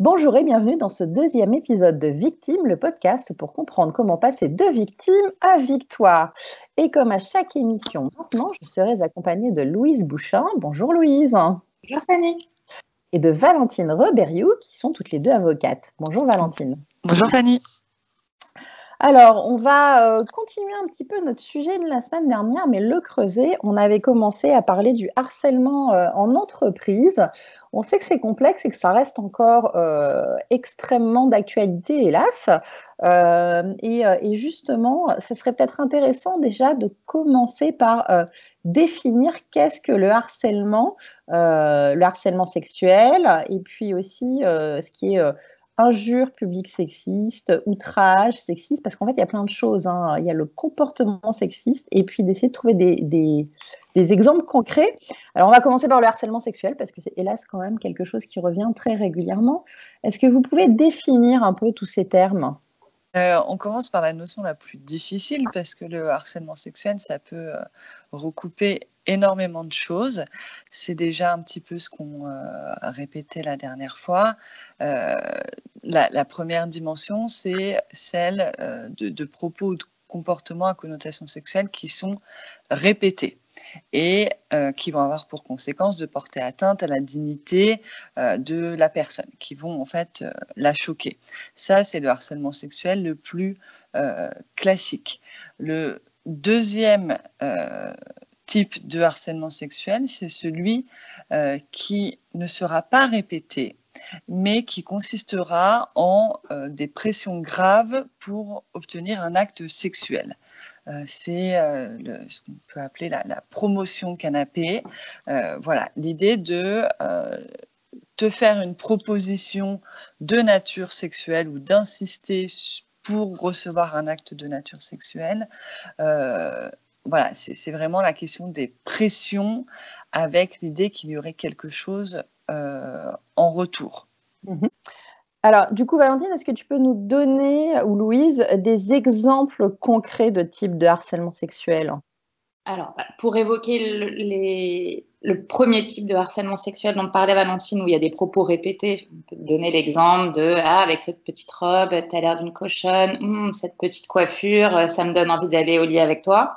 Bonjour et bienvenue dans ce deuxième épisode de Victime, le podcast pour comprendre comment passer de victime à victoire. Et comme à chaque émission, maintenant, je serai accompagnée de Louise Bouchin. Bonjour Louise. Bonjour Fanny. Et de Valentine Reberiou, qui sont toutes les deux avocates. Bonjour Valentine. Bonjour Fanny. Alors, on va euh, continuer un petit peu notre sujet de la semaine dernière, mais le creuser. On avait commencé à parler du harcèlement euh, en entreprise. On sait que c'est complexe et que ça reste encore euh, extrêmement d'actualité, hélas. Et, et, justement, ce serait peut-être intéressant déjà de commencer par définir qu'est-ce que le harcèlement, le harcèlement sexuel, et puis aussi ce qui est injures publiques sexistes, outrage sexiste, parce qu'en fait, il y a plein de choses. Hein. Il y a le comportement sexiste et puis d'essayer de trouver des, des, exemples concrets. Alors, on va commencer par le harcèlement sexuel, parce que c'est hélas quand même quelque chose qui revient très régulièrement. Est-ce que vous pouvez définir un peu tous ces termes? Euh, on commence par la notion la plus difficile parce que le harcèlement sexuel, ça peut euh, recouper énormément de choses. C'est déjà un petit peu ce qu'on euh, a répété la dernière fois. La, première dimension, c'est celle de, propos ou de comportements à connotation sexuelle qui sont répétés et euh, qui vont avoir pour conséquence de porter atteinte à la dignité euh, de la personne, qui vont en fait euh, la choquer. Ça, c'est le harcèlement sexuel le plus classique. Le deuxième type de harcèlement sexuel, c'est celui qui ne sera pas répété, mais qui consistera en des pressions graves pour obtenir un acte sexuel. Euh, c'est euh, ce qu'on peut appeler la, promotion canapé. Euh, voilà, l'idée de te faire une proposition de nature sexuelle ou d'insister pour recevoir un acte de nature sexuelle. Voilà, c'est vraiment la question des pressions avec l'idée qu'il y aurait quelque chose en retour. Mmh alors, du coup, Valentine, est-ce que tu peux nous donner, ou Louise, des exemples concrets de types de harcèlement sexuel? Alors, bah, pour évoquer le, premier type de harcèlement sexuel dont parlait Valentine, où il y a des propos répétés, je peux te donner l'exemple de Ah, avec cette petite robe, tu as l'air d'une cochonne, hum, cette petite coiffure, ça me donne envie d'aller au lit avec toi.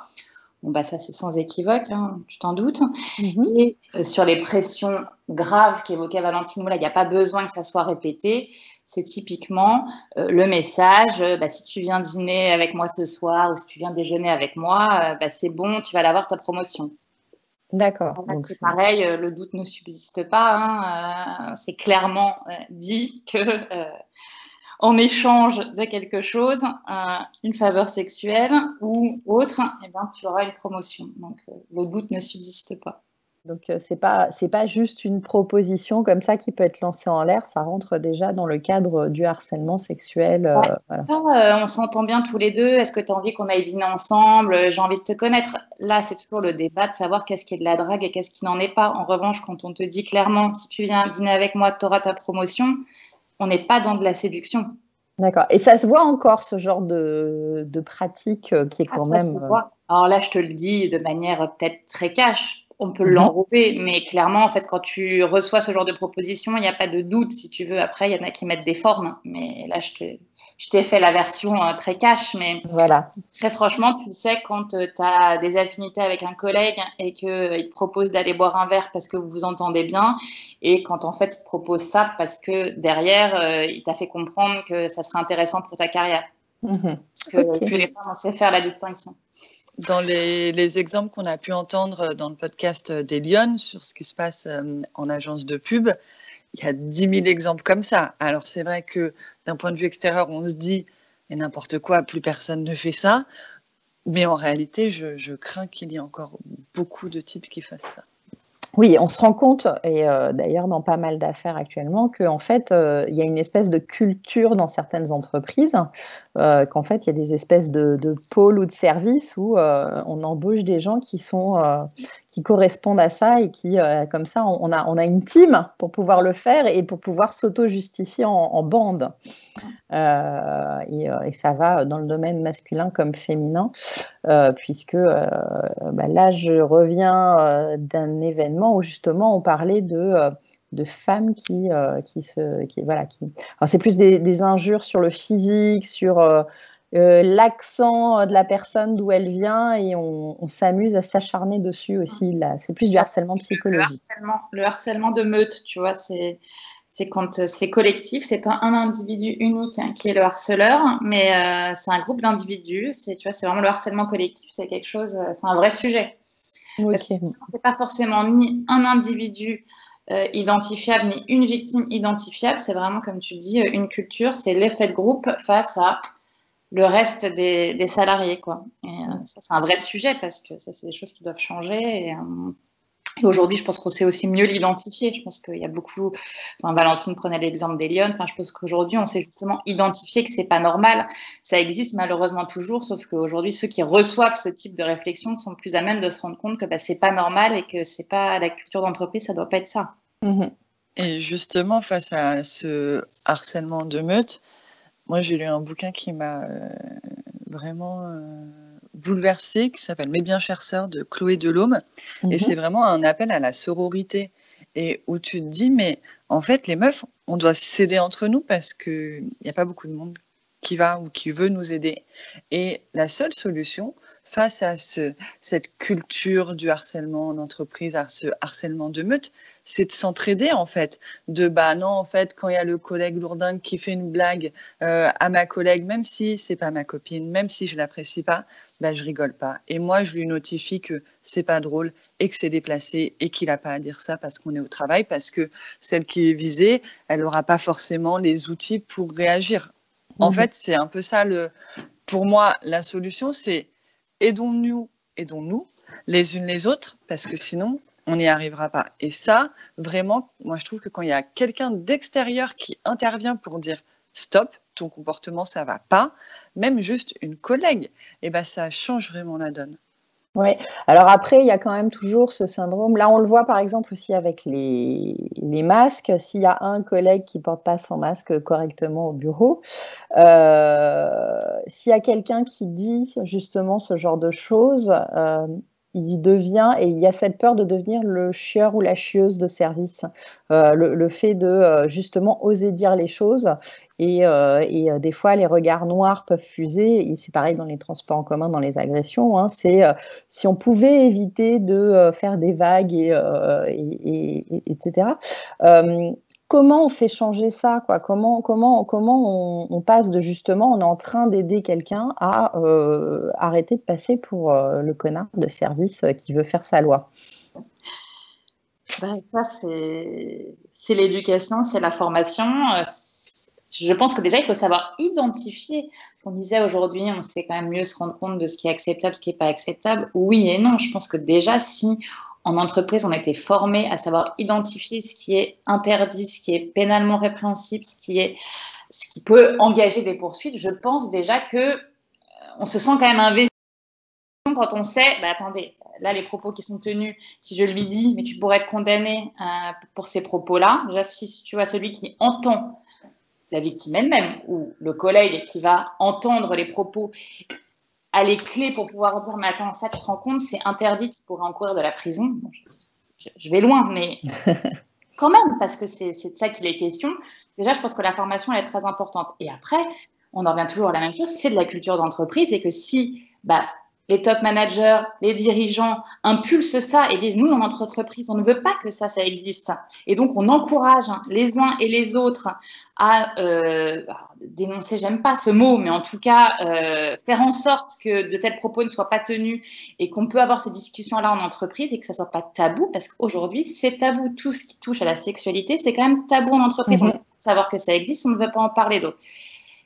Bon, bah, ça, c'est sans équivoque, hein, tu t'en doutes. Mhm. Et euh, sur les pressions graves qu'évoquait Valentine il n'y a pas besoin que ça soit répété. C'est typiquement euh, le message euh, bah, si tu viens dîner avec moi ce soir ou si tu viens déjeuner avec moi, bah, c'est bon, tu vas l'avoir ta promotion. D'accord. c'est pareil, le doute ne subsiste pas. Hein, c'est clairement dit que en échange de quelque chose, une faveur sexuelle ou autre, eh ben, tu auras une promotion. Donc euh, le doute ne subsiste pas. Donc euh, c'est pas c'est pas juste une proposition comme ça qui peut être lancée en l'air, ça rentre déjà dans le cadre du harcèlement sexuel. Euh, on s'entend bien tous les deux. Est-ce que tu as envie qu'on aille dîner ensemble? J'ai envie de te connaître. Là, c'est toujours le débat de savoir qu'est-ce qui est de la drague et qu'est-ce qui n'en est pas. En revanche, quand on te dit clairement si tu viens dîner avec moi, tu auras ta promotion, on n'est pas dans de la séduction. D'accord. Et ça se voit encore ce genre de, pratique euh, qui est ah, quand même. Euh, Alors là, je te le dis de manière peut-être très cash. On peut mhm. l'enrober, mais clairement, en fait, quand tu reçois ce genre de proposition, il n'y a pas de doute, si tu veux. Après, il y en a qui mettent des formes, mais là, je t'ai fait la version euh, très cash, mais voilà. très franchement, tu sais, quand euh, tu as des affinités avec un collègue et qu'il euh, te propose d'aller boire un verre parce que vous vous entendez bien, et quand en fait il te propose ça parce que derrière, il t'a fait comprendre que ça serait intéressant pour ta carrière. Mhm. Parce que tu n'es pas censé faire la distinction. Dans les, les exemples qu'on a pu entendre dans le podcast des Lyon sur ce qui se passe en agence de pub, il y a 10 000 exemples comme ça. Alors c'est vrai que d'un point de vue extérieur, on se dit, mais n'importe quoi, plus personne ne fait ça. Mais en réalité, je crains qu'il y ait encore beaucoup de types qui fassent ça. Oui, on se rend compte, et euh, d'ailleurs dans pas mal d'affaires actuellement, qu'en fait, euh, il y a une espèce de culture dans certaines entreprises, euh, qu'en fait, il y a des espèces de, de pôles ou de services où on embauche des gens qui sont qui correspondent à ça et qui, comme ça, on, a, on a une team pour pouvoir le faire et pour pouvoir s'auto-justifier en, bande. Et, et, ça va dans le domaine masculin comme féminin, puisque bah, là, je reviens d'un événement où justement on parlait de, euh, de femmes qui, qui se. Qui, voilà, qui... c'est plus des, injures sur le physique, sur l'accent de la personne d'où elle vient et on, s'amuse à s'acharner dessus aussi. C'est plus du harcèlement psychologique. Le harcèlement, le harcèlement de meute, tu vois, c'est c'est quand euh, c'est collectif, c'est pas un individu unique hein, qui est le harceleur, mais euh, c'est un groupe d'individus. C'est tu vois, c'est vraiment le harcèlement collectif, c'est quelque chose, euh, c'est un vrai sujet. Parce que c'est pas forcément ni un individu identifiable ni une victime identifiable, c'est vraiment comme tu dis une culture, c'est l'effet de groupe face à le reste des, salariés quoi. Ça c'est un vrai sujet parce que ça c'est des choses qui doivent changer. Et, et aujourd'hui, je pense qu'on sait aussi mieux l'identifier. Je pense qu'il y a beaucoup. Enfin, Valentine prenait l'exemple des lions. Enfin, je pense qu'aujourd'hui, on sait justement identifier que c'est pas normal. Ça existe malheureusement toujours, sauf qu'aujourd'hui, ceux qui reçoivent ce type de réflexion sont plus à même de se rendre compte que bah, c'est pas normal et que c'est pas la culture d'entreprise, ça doit pas être ça. Mmh et justement, face à ce harcèlement de meute, moi, j'ai lu un bouquin qui m'a euh, vraiment. Euh, bouleversée qui s'appelle Mes bien chères sœurs de Chloé Delhomme. Et mhm. c'est vraiment un appel à la sororité. Et où tu te dis, mais en fait, les meufs, on doit s'aider entre nous parce qu'il n'y a pas beaucoup de monde qui va ou qui veut nous aider. Et la seule solution face à ce, cette culture du harcèlement en entreprise, à ce harcèlement de meute, c'est de s'entraider en fait. De bah non, en fait, quand il y a le collègue lourdingue qui fait une blague euh, à ma collègue, même si c'est pas ma copine, même si je l'apprécie pas, bah je rigole pas. Et moi, je lui notifie que c'est pas drôle et que c'est déplacé et qu'il a pas à dire ça parce qu'on est au travail, parce que celle qui est visée, elle aura pas forcément les outils pour réagir. En mmh. fait, c'est un peu ça le. Pour moi, la solution, c'est aidons-nous, aidons-nous les unes les autres, parce que sinon, on n'y arrivera pas. Et ça, vraiment, moi je trouve que quand il y a quelqu'un d'extérieur qui intervient pour dire stop, ton comportement ça va pas, même juste une collègue, eh ben ça change vraiment la donne. Oui, alors après, il y a quand même toujours ce syndrome. Là, on le voit par exemple aussi avec les, masques. S'il y a un collègue qui ne porte pas son masque correctement au bureau, euh, s'il y a quelqu'un qui dit justement ce genre de choses, euh, il devient, et il y a cette peur de devenir le chieur ou la chieuse de service. Euh, le, fait de euh, justement oser dire les choses. Et, euh, des fois, les regards noirs peuvent fuser. Et c'est pareil dans les transports en commun, dans les agressions. Hein. c'est si on pouvait éviter de faire des vagues, et, et etc comment on fait changer ça quoi? Comment, comment, comment on, passe de justement, on est en train d'aider quelqu'un à euh, arrêter de passer pour euh, le connard de service euh, qui veut faire sa loi? Ben, Ça, c'est l'éducation, c'est la formation. Je pense que déjà, il faut savoir identifier. Ce qu'on disait aujourd'hui, on sait quand même mieux se rendre compte de ce qui est acceptable, ce qui n'est pas acceptable. Oui et non. Je pense que déjà, si en entreprise, on a été formé à savoir identifier ce qui est interdit, ce qui est pénalement répréhensible, ce qui, est, ce qui peut engager des poursuites. Je pense déjà que euh, on se sent quand même investi quand on sait, bah, attendez, là, les propos qui sont tenus, si je lui dis, mais tu pourrais être condamné euh, pour ces propos-là, déjà, si tu vois celui qui entend la victime elle-même ou le collègue qui va entendre les propos a les clés pour pouvoir dire mais attends ça tu te rends compte c'est interdit tu pourrais encourir de la prison. Je, vais loin mais quand même parce que c'est de ça qu'il est question. Déjà je pense que la formation elle est très importante. Et après on en revient toujours à la même chose c'est de la culture d'entreprise et que si bah, les top managers, les dirigeants impulsent ça et disent nous dans notre entreprise on ne veut pas que ça ça existe. Et donc on encourage les uns et les autres à euh, dénoncer j'aime pas ce mot mais en tout cas euh, faire en sorte que de tels propos ne soient pas tenus et qu'on peut avoir ces discussions là en entreprise et que ça soit pas tabou parce qu'aujourd'hui c'est tabou. Tout ce qui touche à la sexualité c'est quand même tabou en entreprise. Mm-hmm. on veut savoir que ça existe on ne veut pas en parler d'autres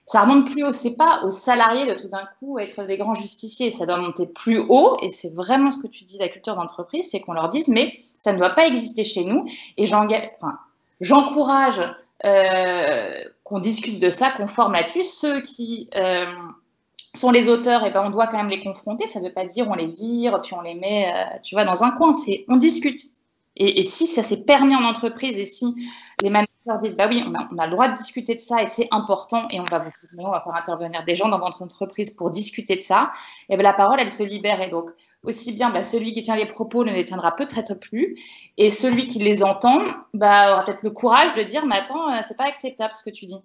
ça remonte plus haut. C'est pas aux salariés de tout d'un coup être des grands justiciers. Ça doit monter plus haut. Et c'est vraiment ce que tu dis la culture d'entreprise, c'est qu'on leur dise, mais ça ne doit pas exister chez nous. Et j'encourage euh, qu'on discute de ça, qu'on forme là-dessus. Ceux qui euh, sont les auteurs, et eh ben on doit quand même les confronter. Ça ne veut pas dire on les vire, puis on les met, euh, tu vois, dans un coin. C'est on discute. Et, si ça s'est permis en entreprise et si les managers disent bah oui, on a, le droit de discuter de ça et c'est important et on va vous on va faire intervenir des gens dans votre entreprise pour discuter de ça. Et bien la parole, elle se libère et donc aussi bien bah, celui qui tient les propos ne les tiendra peut-être plus et celui qui les entend bah, aura peut-être le courage de dire mais attends, euh, c'est pas acceptable ce que tu dis.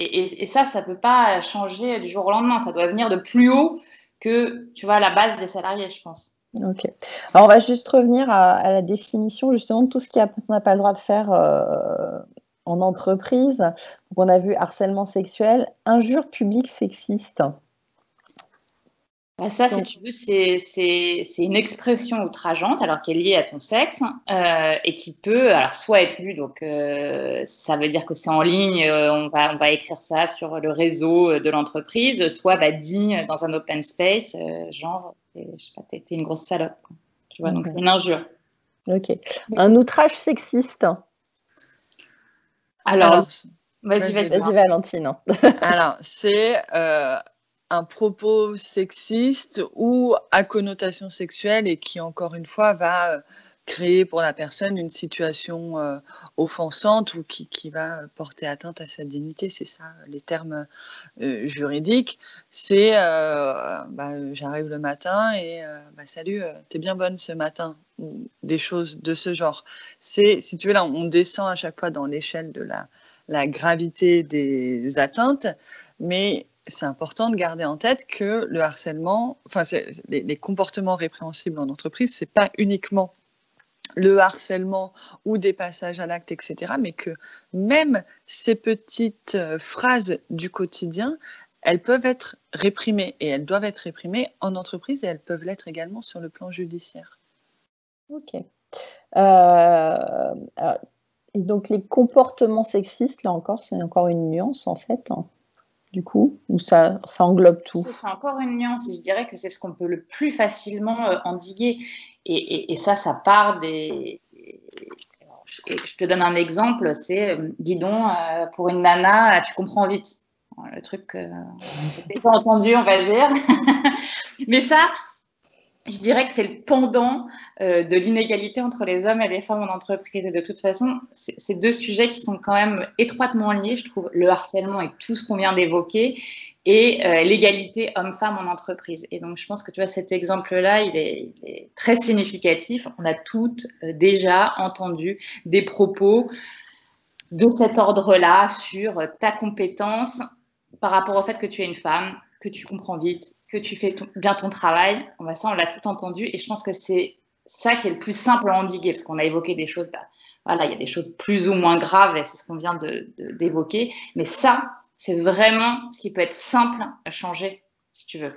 Et, et, ça, ça peut pas changer du jour au lendemain. Ça doit venir de plus haut que tu vois la base des salariés, je pense. Ok. Alors on va juste revenir à, la définition justement de tout ce qu'on n'a pas le droit de faire euh, en entreprise. Donc, on a vu harcèlement sexuel, injure publique sexiste. Bah, ça, si tu veux, c'est une expression outrageante, alors qui est liée à ton sexe, euh, et qui peut, alors soit être lue, donc euh, ça veut dire que c'est en ligne, euh, on, va, on va écrire ça sur le réseau de l'entreprise, soit bah, dit dans un open space, genre, je sais pas, t'es une grosse salope. Tu vois, donc c'est une injure. Ok. Un outrage sexiste. Alors, vas-y, vas-y, vas Valentine. alors, c'est un propos sexiste ou à connotation sexuelle et qui, encore une fois, va euh, créer pour la personne une situation euh, offensante ou qui, qui, va porter atteinte à sa dignité. C'est ça, les termes euh, juridiques. C'est bah, j'arrive le matin et bah, salut, t'es bien bonne ce matin. Des choses de ce genre. C'est, si tu veux, là, on descend à chaque fois dans l'échelle de la, la gravité des atteintes, mais c'est important de garder en tête que le harcèlement, enfin, les, comportements répréhensibles en entreprise, c'est pas uniquement le harcèlement ou des passages à l'acte, etc., mais que même ces petites euh, phrases du quotidien, elles peuvent être réprimées et elles doivent être réprimées en entreprise et elles peuvent l'être également sur le plan judiciaire. Ok. Euh, et donc les comportements sexistes, là encore, c'est encore une nuance en fait. Hein du coup Ou ça, englobe tout? C'est encore une nuance. Je dirais que c'est ce qu'on peut le plus facilement euh, endiguer. Et, et, ça, ça part des. Je, te donne un exemple c'est, euh, dis donc, euh, pour une nana, tu comprends vite. Le truc, euh, pas entendu, on va dire. Mais ça, je dirais que c'est le pendant euh, de l'inégalité entre les hommes et les femmes en entreprise. Et de toute façon, c'est deux sujets qui sont quand même étroitement liés, je trouve, le harcèlement et tout ce qu'on vient d'évoquer, et euh, l'égalité homme-femme en entreprise. Et donc, je pense que tu vois, cet exemple-là, il, est, très significatif. On a toutes euh, déjà entendu des propos de cet ordre-là sur ta compétence par rapport au fait que tu es une femme, que tu comprends vite, que tu fais bien ton travail. On ça, on l'a tout entendu. Et je pense que c'est ça qui est le plus simple à endiguer, parce qu'on a évoqué des choses, bah, voilà, il y a des choses plus ou moins graves, et c'est ce qu'on vient d'évoquer. De, Mais ça, c'est vraiment ce qui peut être simple à changer, si tu veux.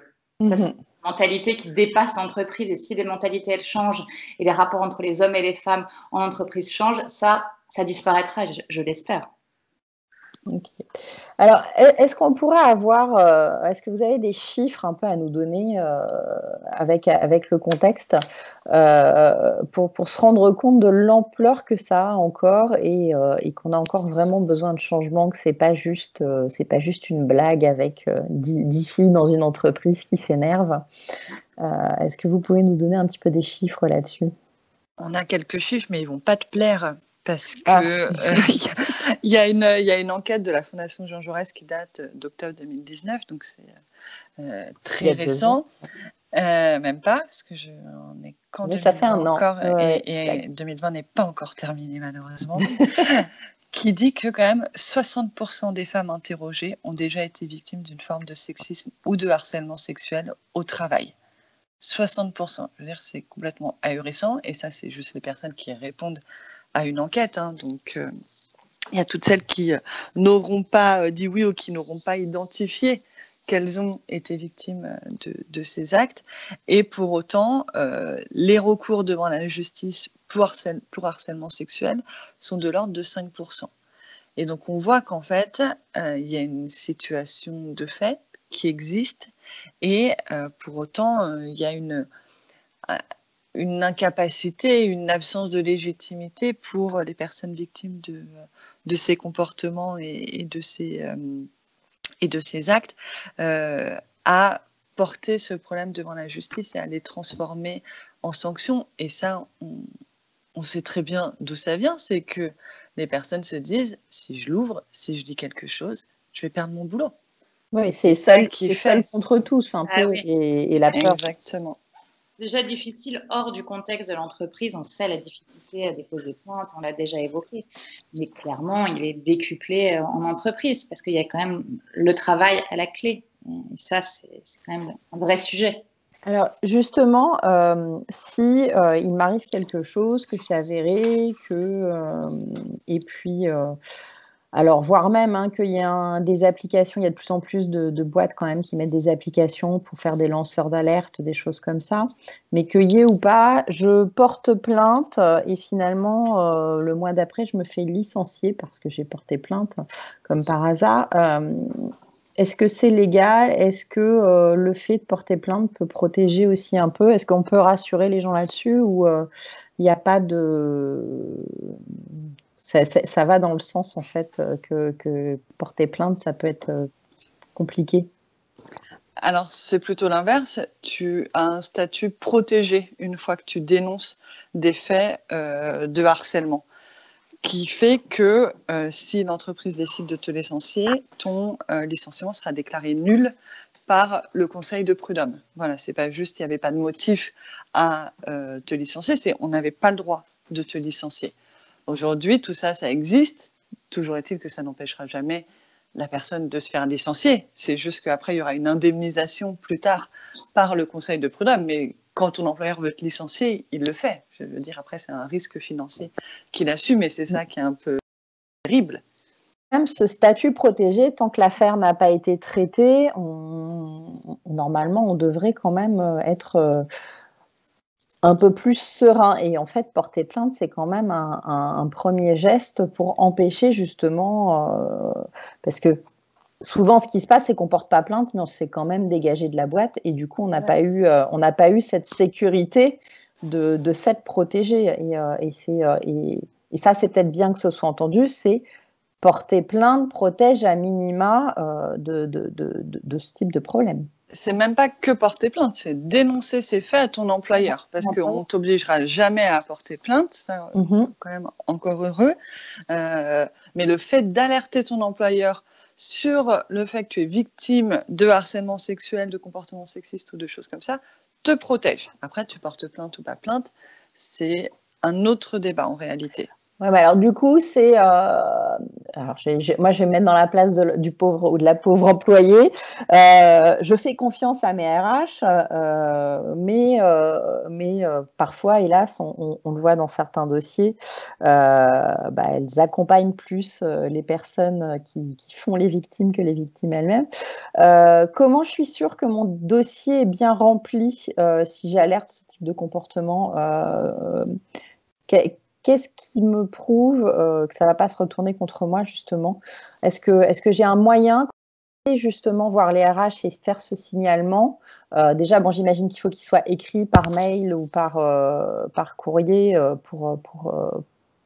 Ça, c'est mhm. une mentalité qui dépasse l'entreprise. Et si les mentalités, elles changent, et les rapports entre les hommes et les femmes en entreprise changent, ça, ça disparaîtra, je l'espère. Alors, est-ce qu'on pourrait avoir, euh, est-ce que vous avez des chiffres un peu à nous donner euh, avec, avec le contexte euh, pour, pour, se rendre compte de l'ampleur que ça a encore et, et qu'on a encore vraiment besoin de changement, que c'est pas juste, pas juste une blague avec dix filles dans une entreprise qui s'énervent. est-ce que vous pouvez nous donner un petit peu des chiffres là-dessus? On a quelques chiffres, mais ils vont pas te plaire parce que ah. euh, il y, a une, y a une enquête de la Fondation Jean Jaurès qui date d'octobre 2019, donc c'est euh, très récent. Euh, même pas, parce que je on est quand ça fait un encore, et, 2020 n'est pas encore terminé malheureusement. qui dit que quand même 60% des femmes interrogées ont déjà été victimes d'une forme de sexisme ou de harcèlement sexuel au travail. 60%. Je veux dire, c'est complètement ahurissant. Et ça, c'est juste les personnes qui répondent à une enquête. Hein, donc, euh, il y a toutes celles qui euh, n'auront pas euh, dit oui ou qui n'auront pas identifié qu'elles ont été victimes de, ces actes. Et pour autant, les recours devant la justice pour, pour harcèlement sexuel sont de l'ordre de 5%. Et donc on voit qu'en fait, il y a une situation de fait qui existe et pour autant, il y a une une incapacité, une absence de légitimité pour les personnes victimes de, de ces comportements et, de, ces, euh, et de ces actes euh, à porter ce problème devant la justice et à les transformer en sanctions. Et ça, on, on sait très bien d'où ça vient, c'est que les personnes se disent, si je l'ouvre, si je dis quelque chose, je vais perdre mon boulot. Oui, c'est seul qui fait contre tous un ah peu, et, la peur. Exactement. Déjà difficile hors du contexte de l'entreprise, on sait la difficulté à déposer plainte, on l'a déjà évoqué, mais clairement, il est décuplé euh, en entreprise parce qu'il y a quand même le travail à la clé. Et ça, c'est quand même un vrai sujet. Alors justement, euh, si euh, il m'arrive quelque chose, que c'est avéré, que euh, et puis alors voire même hein, qu'il y a des applications, il y a de plus en plus de, boîtes quand même qui mettent des applications pour faire des lanceurs d'alerte, des choses comme ça, mais qu'il y ait ou pas, je porte plainte et finalement le mois d'après je me fais licencier parce que j'ai porté plainte comme par hasard. Est-ce que c'est légal? Est-ce que euh, le fait de porter plainte peut protéger aussi un peu? Est-ce qu'on peut rassurer les gens là-dessus ou il euh, n'y a pas de... Ça, va dans le sens en fait euh, que, porter plainte, ça peut être compliqué alors, c'est plutôt l'inverse. Tu as un statut protégé une fois que tu dénonces des faits de harcèlement qui fait que euh, si l'entreprise décide de te licencier, ton euh, licenciement sera déclaré nul par le conseil de prud'homme. Voilà, c'est pas juste il n'y avait pas de motif à euh, te licencier, c'est on n'avait pas le droit de te licencier. Aujourd'hui, tout ça, ça existe. Toujours est-il que ça n'empêchera jamais la personne de se faire licencier. C'est juste qu'après, il y aura une indemnisation plus tard par le conseil de prud'homme. Mais quand ton employeur veut te licencier, il le fait. Je veux dire, après, c'est un risque financier qu'il assume et c'est ça qui est un peu terrible. Même ce statut protégé, tant que l'affaire n'a pas été traitée, normalement, on devrait quand même euh, être euh, un peu plus serein. Et en fait, porter plainte, c'est quand même un, premier geste pour empêcher justement, euh, parce que souvent, ce qui se passe, c'est qu'on porte pas plainte, mais on se fait quand même dégager de la boîte, et du coup, on n'a pas eu, euh, on n'a pas eu cette sécurité de, de s'être protégé. Et, euh, et, et, ça, c'est peut-être bien que ce soit entendu. C'est porter plainte protège à minima de, de, de, ce type de problème c'est même pas que porter plainte, c'est dénoncer ces faits à ton employeur, parce qu'on t'obligera jamais à porter plainte, ça, mhm. quand même encore heureux. Euh, mais le fait d'alerter ton employeur sur le fait que tu es victime de harcèlement sexuel, de comportement sexiste ou de choses comme ça, te protège. Après, tu portes plainte ou pas plainte, c'est un autre débat en réalité. Ouais, alors du coup, c'est. Euh, alors, moi, je vais me mettre dans la place du pauvre ou de la pauvre employée. Euh, je fais confiance à mes RH, euh, mais, mais parfois, hélas, on, le voit dans certains dossiers, bah, elles accompagnent plus les personnes qui, qui, font les victimes que les victimes elles-mêmes. comment je suis sûre que mon dossier est bien rempli si j'alerte ce type de comportement qu'est-ce qui me prouve euh, que ça ne va pas se retourner contre moi, justement? Est-ce que, est que j'ai un moyen justement voir les RH et faire ce signalement? Euh, Déjà, bon, j'imagine qu'il faut qu'il soit écrit par mail ou par, euh, par courrier pour... pour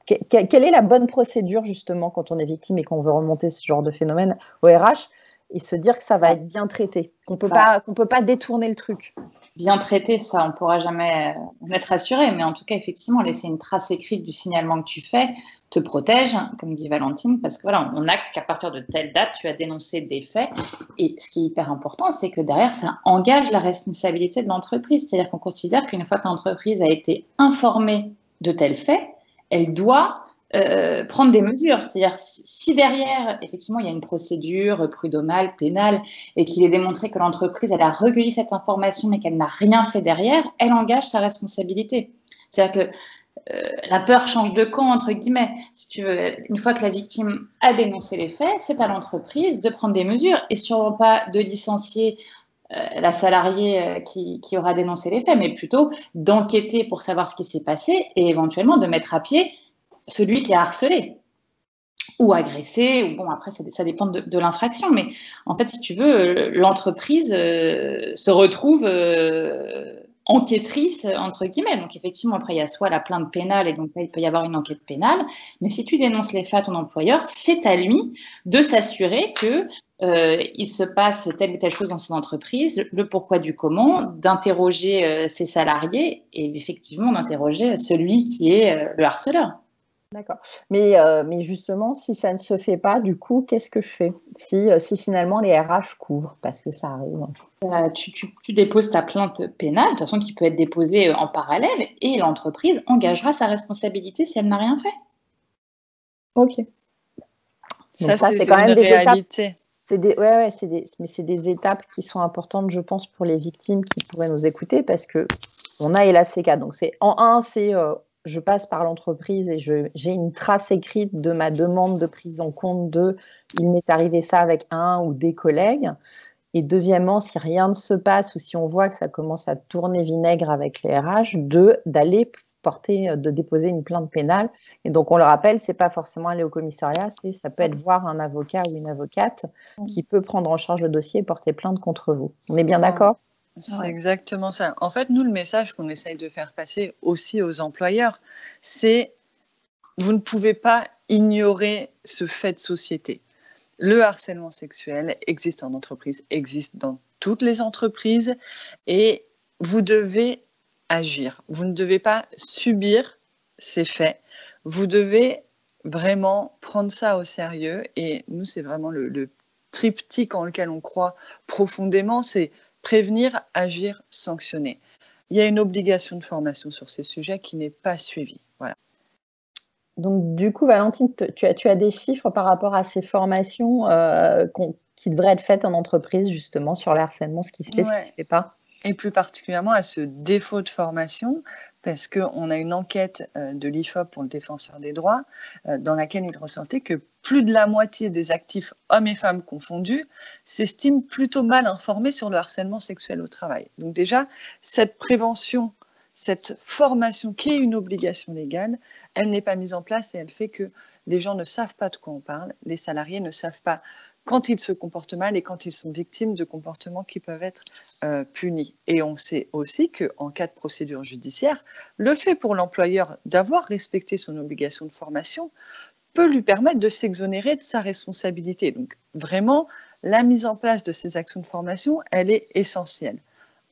quelle est la bonne procédure justement quand on est victime et qu'on veut remonter ce genre de phénomène au RH et se dire que ça va être bien traité, qu'on peut pas qu'on peut pas détourner le truc? Bien traité, ça, on ne pourra jamais en être assuré. Mais en tout cas, effectivement, laisser une trace écrite du signalement que tu fais te protège, comme dit Valentine, parce que voilà, on a qu'à partir de telle date, tu as dénoncé des faits. Et ce qui est hyper important, c'est que derrière, ça engage la responsabilité de l'entreprise. C'est-à-dire qu'on considère qu'une fois que l'entreprise a été informée de tels faits, elle doit euh, prendre des mesures. C'est-à-dire, si derrière, effectivement, il y a une procédure prud'homale, pénale, et qu'il est démontré que l'entreprise, elle a recueilli cette information, mais qu'elle n'a rien fait derrière, elle engage sa responsabilité. C'est-à-dire que euh, la peur change de camp, entre guillemets. Si tu veux, une fois que la victime a dénoncé les faits, c'est à l'entreprise de prendre des mesures et sûrement pas de licencier euh, la salariée qui, qui, aura dénoncé les faits, mais plutôt d'enquêter pour savoir ce qui s'est passé et éventuellement de mettre à pied celui qui a harcelé ou agressé, ou bon, après, ça, dépend de, l'infraction, mais en fait, si tu veux, l'entreprise euh, se retrouve euh, enquêtrice, entre guillemets. Donc, effectivement, après, il y a soit la plainte pénale, et donc là, il peut y avoir une enquête pénale, mais si tu dénonces les faits à ton employeur, c'est à lui de s'assurer que euh, il se passe telle ou telle chose dans son entreprise, le pourquoi du comment, d'interroger euh, ses salariés et effectivement d'interroger celui qui est euh, le harceleur. D'accord. Mais, mais justement, si ça ne se fait pas, du coup, qu'est-ce que je fais si, si finalement les RH couvrent? Parce que ça arrive. tu, tu, tu, déposes ta plainte pénale, de toute façon qui peut être déposée en parallèle, et l'entreprise engagera sa responsabilité si elle n'a rien fait. Ok. ça, c'est quand même des réalité. C'est des, ouais, ouais, c'est des, mais c'est des étapes qui sont importantes, je pense, pour les victimes qui pourraient nous écouter parce que on a hélas ces cas. Donc, c'est en un, c'est euh, je passe par l'entreprise et j'ai une trace écrite de ma demande de prise en compte de il m'est arrivé ça avec un ou des collègues. Et deuxièmement, si rien ne se passe ou si on voit que ça commence à tourner vinaigre avec les RH, de d'aller porter, de déposer une plainte pénale. Et donc, on le rappelle, c'est pas forcément aller au commissariat, ça peut être voir un avocat ou une avocate qui peut prendre en charge le dossier et porter plainte contre vous. On est bien d'accord? C'est exactement ça. En fait, nous, le message qu'on essaye de faire passer aussi aux employeurs, c'est vous ne pouvez pas ignorer ce fait de société. Le harcèlement sexuel existe en entreprise, existe dans toutes les entreprises et vous devez agir. Vous ne devez pas subir ces faits. Vous devez vraiment prendre ça au sérieux. Et nous, c'est vraiment le, triptyque en lequel on croit profondément, c'est prévenir, agir, sanctionner. Il y a une obligation de formation sur ces sujets qui n'est pas suivie. Voilà. Donc, du coup, Valentine, tu as, tu as des chiffres par rapport à ces formations euh, qui devraient être faites en entreprise, justement, sur le harcèlement, ce qui se fait, ce qui ne se fait pas? Et plus particulièrement à ce défaut de formation, parce qu'on a une enquête euh, de l'IFOP pour le défenseur des droits, euh, dans laquelle il ressortait que plus de la moitié des actifs, hommes et femmes confondus, s'estiment plutôt mal informés sur le harcèlement sexuel au travail. Donc déjà, cette prévention, cette formation qui est une obligation légale, elle n'est pas mise en place et elle fait que les gens ne savent pas de quoi on parle, les salariés ne savent pas quand ils se comportent mal et quand ils sont victimes de comportements qui peuvent être euh, punis. Et on sait aussi qu'en cas de procédure judiciaire, le fait pour l'employeur d'avoir respecté son obligation de formation peut lui permettre de s'exonérer de sa responsabilité. Donc vraiment, la mise en place de ces actions de formation, elle est essentielle.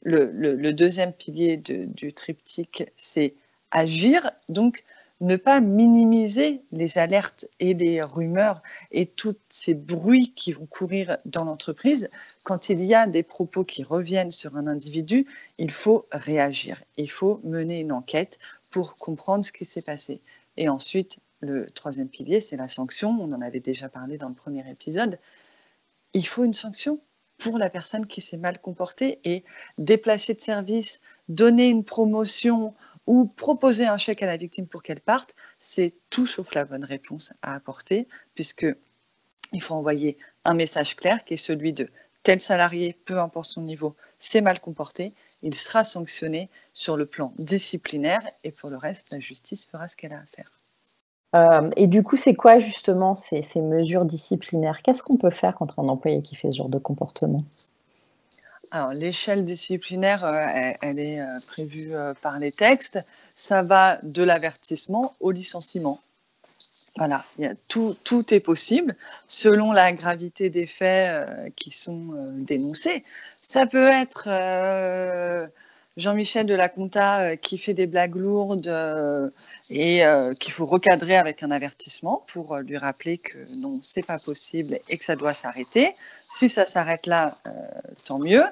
Le, deuxième pilier du triptyque, c'est agir. Donc, ne pas minimiser les alertes et les rumeurs et tous ces bruits qui vont courir dans l'entreprise. Quand il y a des propos qui reviennent sur un individu, il faut réagir. Il faut mener une enquête pour comprendre ce qui s'est passé. Et ensuite, le troisième pilier, c'est la sanction. On en avait déjà parlé dans le premier épisode. Il faut une sanction pour la personne qui s'est mal comportée et déplacer de service, donner une promotion ou proposer un chèque à la victime pour qu'elle parte, c'est tout sauf la bonne réponse à apporter, puisque il faut envoyer un message clair qui est celui de tel salarié, peu importe son niveau, s'est mal comporté, il sera sanctionné sur le plan disciplinaire et pour le reste, la justice fera ce qu'elle a à faire. Euh, et du coup, c'est quoi justement ces, ces mesures disciplinaires? Qu'est-ce qu'on peut faire contre un employé qui fait ce genre de comportement? Alors, l'échelle disciplinaire, euh, elle, est euh, prévue euh, par les textes. Ça va de l'avertissement au licenciement. Voilà, tout, tout, est possible selon la gravité des faits qui sont dénoncés. Ça peut être Jean-Michel de la Conta qui fait des blagues lourdes et qu'il faut recadrer avec un avertissement pour lui rappeler que non, c'est pas possible et que ça doit s'arrêter. Si ça s'arrête là, euh, tant mieux.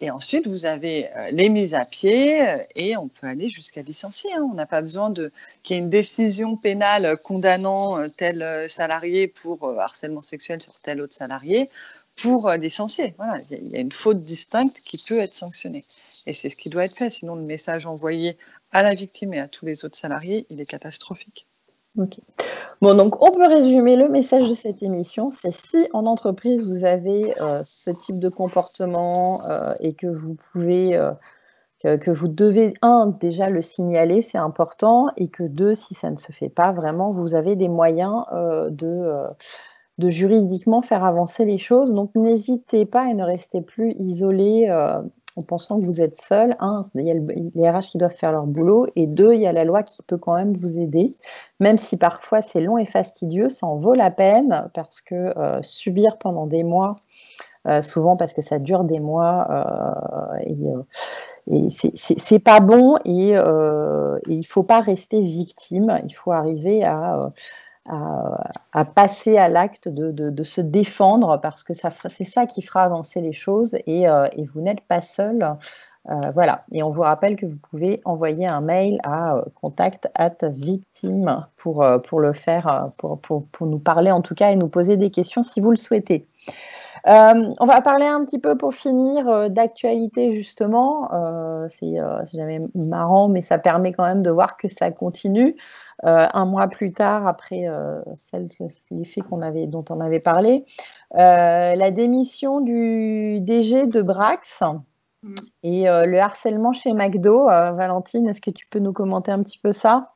Et ensuite, vous avez euh, les mises à pied euh, et on peut aller jusqu'à licencier. Hein. On n'a pas besoin de qu'il y ait une décision pénale condamnant tel salarié pour harcèlement sexuel sur tel autre salarié pour licencier. Voilà, il y a une faute distincte qui peut être sanctionnée. Et c'est ce qui doit être fait. Sinon, le message envoyé à la victime et à tous les autres salariés, il est catastrophique. Ok. Bon, donc on peut résumer le message de cette émission, c'est si en entreprise vous avez euh, ce type de comportement euh, et que vous pouvez, euh, que, vous devez, un, déjà le signaler, c'est important, et que deux, si ça ne se fait pas, vraiment, vous avez des moyens de, de juridiquement faire avancer les choses. Donc n'hésitez pas et ne restez plus isolé en pensant que vous êtes seul. Un, il y a les RH qui doivent faire leur boulot, et deux, il y a la loi qui peut quand même vous aider, même si parfois c'est long et fastidieux, ça en vaut la peine parce que euh, subir pendant des mois, euh, souvent parce que ça dure des mois, euh, et, c'est pas bon, et il ne faut pas rester victime, il faut arriver à à, passer à l'acte de, se défendre parce que c'est ça qui fera avancer les choses et, euh, vous n'êtes pas seul. Euh, voilà. Et on vous rappelle que vous pouvez envoyer un mail à euh, contact at victime pour, pour le faire, pour, pour, nous parler en tout cas et nous poser des questions si vous le souhaitez. On va parler un petit peu pour finir d'actualité justement. c'est jamais marrant, mais ça permet quand même de voir que ça continue. Euh, un mois plus tard, après euh, les faits avait, dont on avait parlé, euh, la démission du DG de Brax mm. et le harcèlement chez McDo. Valentine, est-ce que tu peux nous commenter un petit peu ça?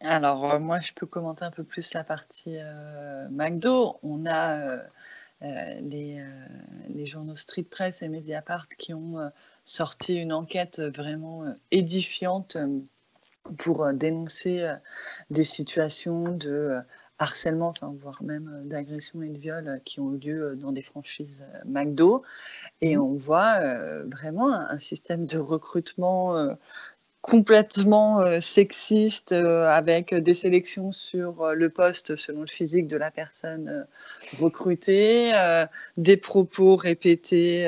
Alors, moi, je peux commenter un peu plus la partie McDo. On a les, les, journaux Street Press et Mediapart qui ont sorti une enquête vraiment édifiante pour euh, dénoncer euh, des situations de euh, harcèlement, enfin, voire même d'agression et de viol qui ont eu lieu dans des franchises McDo. Et mmh. on voit vraiment un, système de recrutement complètement sexiste avec des sélections sur le poste selon le physique de la personne recrutée, des propos répétés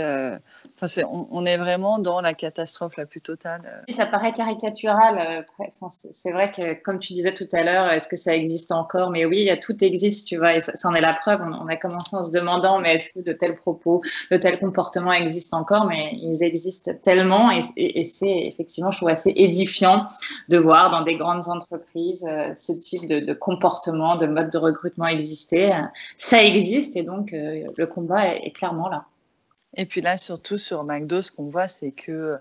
on, est vraiment dans la catastrophe la plus totale. Euh. Ça paraît caricatural. Euh, c'est vrai que, comme tu disais tout à l'heure, est-ce que ça existe encore? Mais oui, tout existe, tu vois, et ça, en est la preuve. On, a commencé en se demandant, mais est-ce que de tels propos, de tels comportements existent encore? Mais ils existent tellement, et, c'est effectivement, je trouve assez édifiant de voir dans des grandes entreprises euh, ce type de, comportement, de mode de recrutement exister. Ça existe, et donc le combat est clairement là. Et puis là, surtout sur McDo, ce qu'on voit, c'est que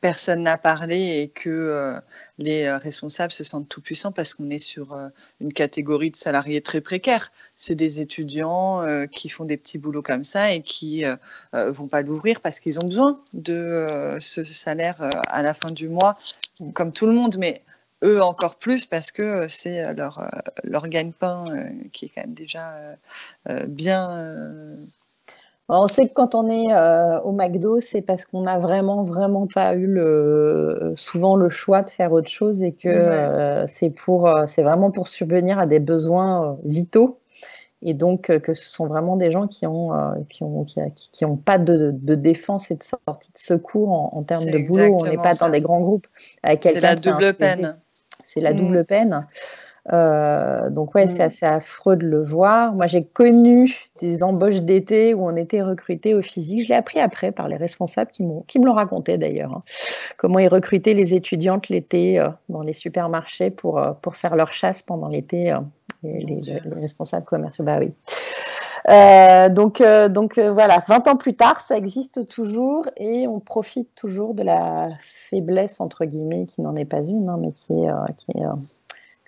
personne n'a parlé et que euh, les euh, responsables se sentent tout puissants parce qu'on est sur euh, une catégorie de salariés très précaires. C'est des étudiants qui font des petits boulots comme ça et qui ne vont pas l'ouvrir parce qu'ils ont besoin de ce salaire à la fin du mois, comme tout le monde. Mais eux encore plus parce que c'est leur, leur gagne-pain qui est quand même déjà bien on sait que quand on est euh, au McDo, c'est parce qu'on n'a vraiment, vraiment pas eu le, souvent le choix de faire autre chose et que euh, c'est pour, euh, c'est vraiment pour subvenir à des besoins vitaux. Et donc que ce sont vraiment des gens qui ont, qui ont, qui, ont pas de, défense et de sortie de secours en, termes de boulot. On n'est pas dans des grands groupes. C'est la double peine. C'est la double peine. Euh, donc ouais, c'est mm. assez affreux de le voir. Moi, j'ai connu des embauches d'été où on était recruté au physique. Je l'ai appris après par les responsables qui, qui me l'ont raconté d'ailleurs. Hein. Comment ils recrutaient les étudiantes l'été euh, dans les supermarchés pour, euh, pour faire leur chasse pendant l'été. les, les, responsables commerciaux, bah oui. donc, donc voilà, 20 ans plus tard, ça existe toujours et on profite toujours de la faiblesse, entre guillemets, qui n'en est pas une, hein, mais qui est, qui est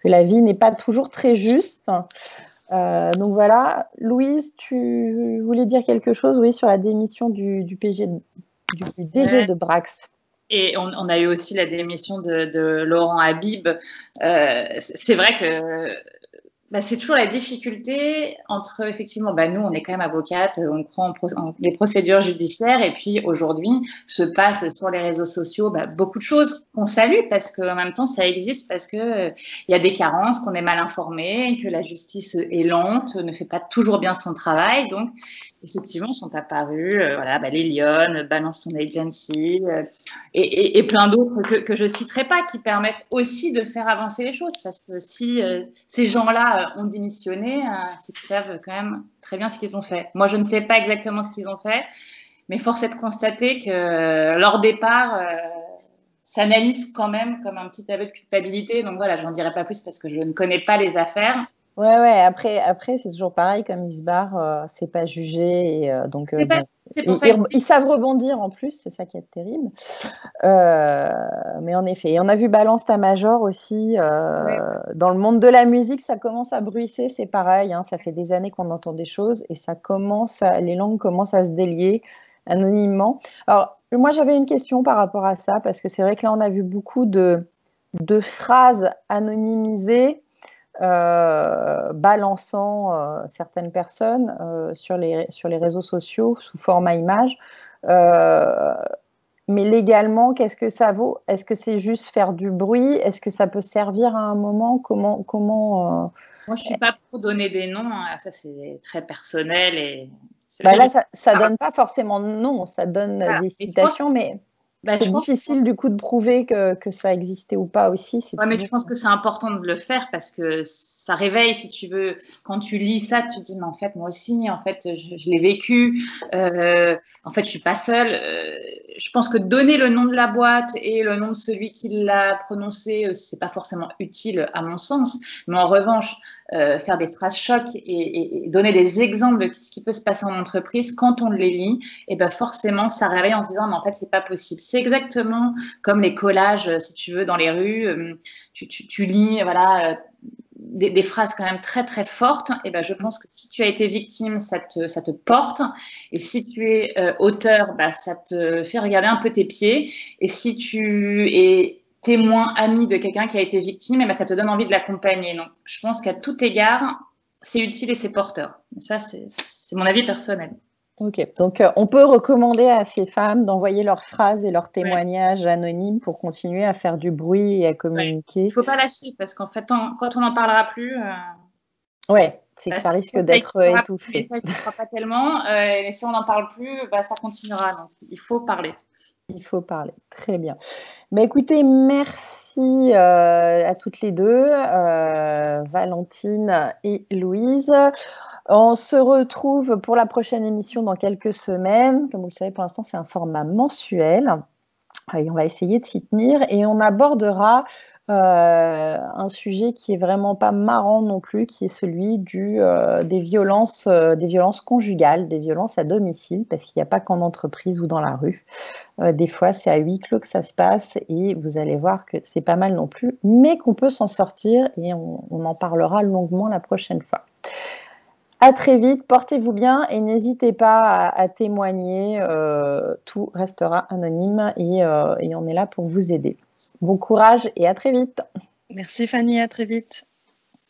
que la vie n'est pas toujours très juste. Euh, donc voilà, Louise, tu voulais dire quelque chose, oui, sur la démission du, PG, du DG de Brax. Et on, a eu aussi la démission de, Laurent Habib. Euh, c'est vrai que bah, c'est toujours la difficulté entre, effectivement, bah, nous, on est quand même avocate, on prend les procédures judiciaires, et puis aujourd'hui, se passe sur les réseaux sociaux bah, beaucoup de choses qu'on salue, parce qu'en même temps, ça existe, parce qu'il euh, il y a des carences, qu'on est mal informé, que la justice est lente, ne fait pas toujours bien son travail. Donc, effectivement, sont apparus, euh, voilà, les Lyon, Balance son agency, euh, et, plein d'autres que, que je citerai pas, qui permettent aussi de faire avancer les choses. Parce que si euh, ces gens-là ont démissionné, c'est qu'ils savent quand même très bien ce qu'ils ont fait. Moi, je ne sais pas exactement ce qu'ils ont fait, mais force est de constater que leur départ s'analyse quand même comme un petit aveu de culpabilité. Donc voilà, je n'en dirai pas plus parce que je ne connais pas les affaires. Ouais, ouais, après, après c'est toujours pareil, comme ils se barrent, euh, c'est pas jugé. Et, euh, donc, euh, ils, savent rebondir en plus, c'est ça qui est terrible. mais en effet, et on a vu Balance ta Major aussi. Dans le monde de la musique, ça commence à bruisser, c'est pareil. Hein, ça fait des années qu'on entend des choses et ça commence les langues commencent à se délier anonymement. Alors, moi, j'avais une question par rapport à ça, parce que c'est vrai que là, on a vu beaucoup de, de phrases anonymisées euh, balançant euh, certaines personnes euh, sur, les, sur les réseaux sociaux sous format image. mais légalement, qu'est-ce que ça vaut? Est-ce que c'est juste faire du bruit? Est-ce que ça peut servir à un moment? Comment, comment Moi, je ne suis pas pour donner des noms. Hein. Ça, c'est très personnel. Et bah là, ça ne donne pas forcément de nom. Ça donne des citations, mais bah, c'est difficile du coup de prouver que, que, ça existait ou pas aussi. Ouais, mais je pense que c'est important de le faire parce que ça réveille, si tu veux. Quand tu lis ça, tu te dis, mais en fait, moi aussi, en fait, je, l'ai vécu. Euh, en fait, je suis pas seule. Euh, je pense que donner le nom de la boîte et le nom de celui qui l'a prononcé, euh, c'est pas forcément utile à mon sens. Mais en revanche, faire des phrases choc et, donner des exemples de ce qui peut se passer en entreprise, quand on les lit, et eh ben forcément, ça réveille en se disant, mais en fait, c'est pas possible. C'est exactement comme les collages, si tu veux, dans les rues. Tu, tu, tu lis, voilà des, phrases quand même très très fortes, et eh ben je pense que si tu as été victime, ça te, ça te porte. Et si tu es euh, auteur, bah, ça te fait regarder un peu tes pieds. Et si tu es témoin, ami de quelqu'un qui a été victime, eh ben ça te donne envie de l'accompagner. Donc je pense qu'à tout égard, c'est utile et c'est porteur. Ça, c'est mon avis personnel. Ok, donc euh, on peut recommander à ces femmes d'envoyer leurs phrases et leurs témoignages anonymes pour continuer à faire du bruit et à communiquer. Il ne faut pas lâcher parce qu'en fait, quand on n'en parlera plus. Euh, ouais, c'est que ça risque d'être étouffé. Ça ne fera pas tellement. Euh, et si on n'en parle plus, bah, ça continuera. Donc il faut parler. Il faut parler. Très bien. Mais écoutez, merci à toutes les deux, Valentine et Louise. On se retrouve pour la prochaine émission dans quelques semaines. Comme vous le savez, pour l'instant, c'est un format mensuel. On va essayer de s'y tenir et on abordera euh, un sujet qui est vraiment pas marrant non plus, qui est celui euh, des, violences, euh, des violences conjugales, des violences à domicile, parce qu'il n'y a pas qu'en entreprise ou dans la rue. des fois, c'est à huis clos que ça se passe et vous allez voir que c'est pas mal non plus, mais qu'on peut s'en sortir et on en parlera longuement la prochaine fois. À très vite, portez-vous bien et n'hésitez pas à, témoigner. Euh, tout restera anonyme euh, et on est là pour vous aider. Bon courage et à très vite. Merci Fanny, à très vite.